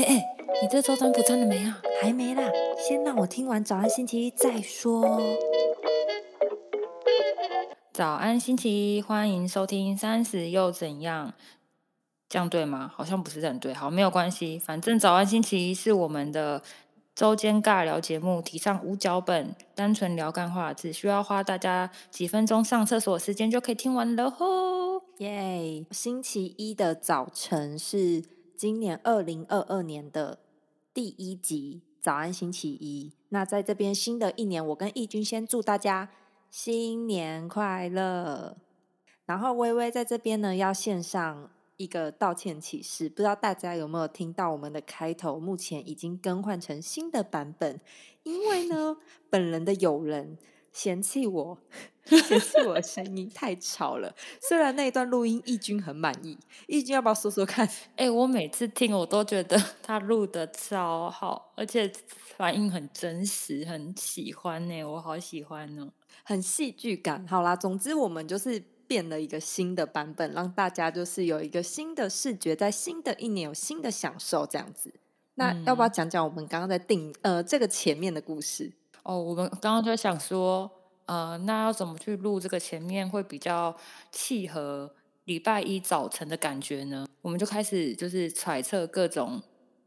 哎哎，你这周占卜占了没啊？还没啦，先让我听完早安星期一再说。早安星期一，欢迎收听三十又怎样？这样对吗？好像不是很对。好，没有关系，反正早安星期一是我们的周间尬聊节目，提倡无脚本，单纯聊干话，只需要花大家几分钟上厕所时间就可以听完了吼。耶！星期一的早晨是今年二零二二年的第一集，早安星期一。那在这边新的一年，我跟义军先祝大家新年快乐。然后微微在这边呢，要献上一个道歉启事，不知道大家有没有听到我们的开头？目前已经更换成新的版本，因为呢，本人的友人嫌弃我。嫌弃我的声音太吵了。虽然那一段录音义军很满意，义军要不要说说看？哎，我每次听我都觉得 他录的超好，而且反应很真实，很喜欢呢。我好喜欢哦，很戏剧感。好啦，总之我们就是变了一个新的版本，让大家就是有一个新的视觉，在新的一年有新的享受这样子。那要不要讲讲我们刚刚在定呃这个前面的故事？哦，我们刚刚就想说。呃，那要怎么去录这个前面会比较契合礼拜一早晨的感觉呢？我们就开始就是揣测各种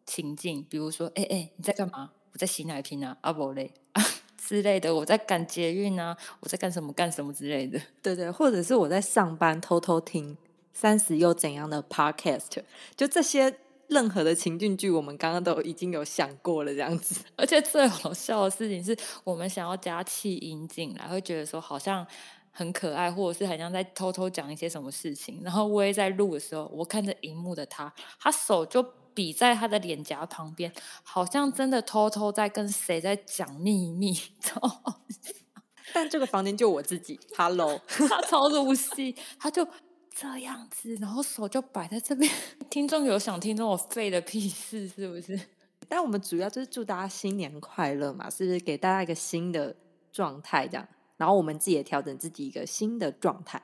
情境，比如说，哎哎，你在干嘛？我在洗奶瓶啊，阿伯嘞啊 之类的，我在赶捷运啊，我在干什么干什么之类的。对对，或者是我在上班偷偷听三十又怎样的 podcast，就这些。任何的情境剧，我们刚刚都已经有想过了，这样子。而且最好笑的事情是，我们想要加气音进来，会觉得说好像很可爱，或者是好像在偷偷讲一些什么事情。然后我也在录的时候，我看着荧幕的他，他手就比在他的脸颊旁边，好像真的偷偷在跟谁在讲秘密。但这个房间就我自己，Hello，他超入戏，他就。这样子，然后手就摆在这边。听众有想听这种废的屁事是不是？但我们主要就是祝大家新年快乐嘛，是不是？给大家一个新的状态这样，然后我们自己也调整自己一个新的状态。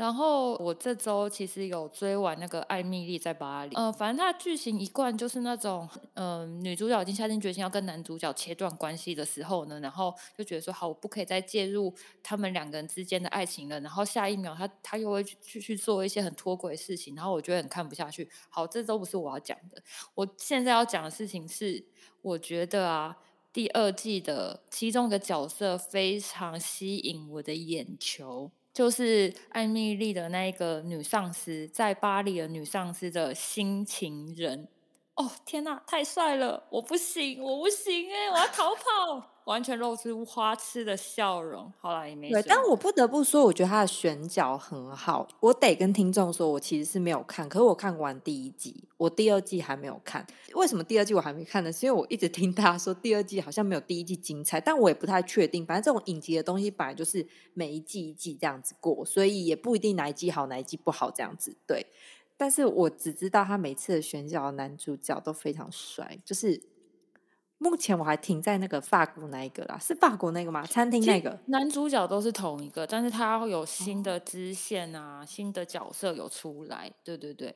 然后我这周其实有追完那个《艾米丽在巴黎》，呃，反正它剧情一贯就是那种，嗯，女主角已经下定决心要跟男主角切断关系的时候呢，然后就觉得说好，我不可以再介入他们两个人之间的爱情了。然后下一秒，他他又会去去做一些很脱轨的事情，然后我觉得很看不下去。好，这都不是我要讲的，我现在要讲的事情是，我觉得啊，第二季的其中一个角色非常吸引我的眼球。就是艾米丽的那个女上司，在巴黎的女上司的新情人。哦，天哪，太帅了！我不行，我不行哎，我要逃跑。完全露出花痴的笑容，好了也没对，但我不得不说，我觉得他的选角很好。我得跟听众说，我其实是没有看，可是我看完第一季，我第二季还没有看。为什么第二季我还没看呢？是因为我一直听大家说第二季好像没有第一季精彩，但我也不太确定。反正这种影集的东西本来就是每一季一季这样子过，所以也不一定哪一季好，哪一季不好这样子。对，但是我只知道他每次的选角男主角都非常帅，就是。目前我还停在那个法国那一个啦，是法国那个吗？餐厅那个男主角都是同一个，但是他有新的支线啊，新的角色有出来，对对对。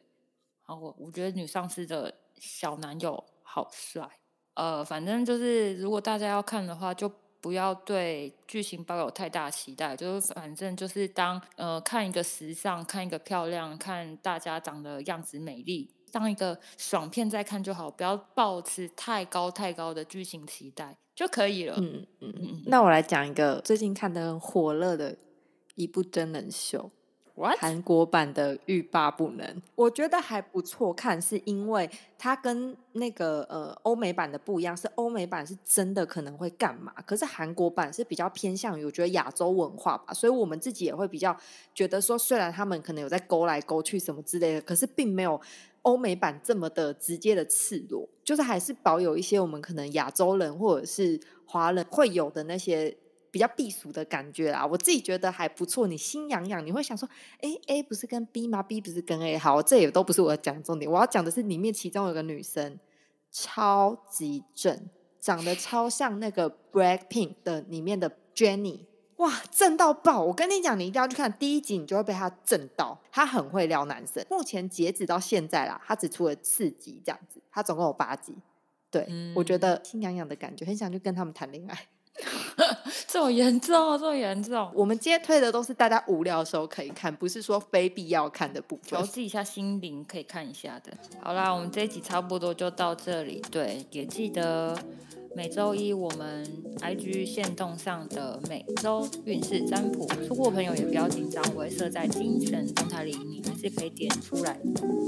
然后我我觉得女上司的小男友好帅，呃，反正就是如果大家要看的话，就不要对剧情抱有太大期待，就是反正就是当呃看一个时尚，看一个漂亮，看大家长得样子美丽。当一个爽片再看就好，不要抱持太高太高的剧情期待就可以了。嗯嗯嗯。那我来讲一个最近看的很火热的一部真人秀，韩国版的《欲罢不能》，我觉得还不错看，是因为它跟那个呃欧美版的不一样，是欧美版是真的可能会干嘛，可是韩国版是比较偏向于我觉得亚洲文化吧，所以我们自己也会比较觉得说，虽然他们可能有在勾来勾去什么之类的，可是并没有。欧美版这么的直接的赤裸，就是还是保有一些我们可能亚洲人或者是华人会有的那些比较避俗的感觉啦。我自己觉得还不错，你心痒痒，你会想说，哎，A 不是跟 B 吗？B 不是跟 A？好，这也都不是我要讲重点，我要讲的是里面其中有个女生超级正，长得超像那个 Black Pink 的里面的 Jennie。哇，震到爆！我跟你讲，你一定要去看第一集，你就会被他震到。他很会撩男生。目前截止到现在啦，他只出了四集这样子，他总共有八集。对，我觉得心痒痒的感觉，很想去跟他们谈恋爱。这么严重，这么严重。我们今天推的都是大家无聊的时候可以看，不是说非必要看的部分。调剂一下心灵可以看一下的。好啦，我们这一集差不多就到这里。对，也记得。每周一我们 IG 线动上的每周运势占卜，错过朋友也不要紧张，我会设在精选动态里，你还是可以点出来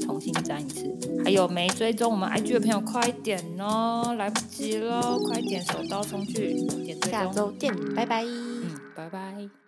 重新占一次。还有没追踪我们 IG 的朋友，快点哦，来不及了，快点手刀冲去点追踪。下周见，拜拜。嗯，拜拜。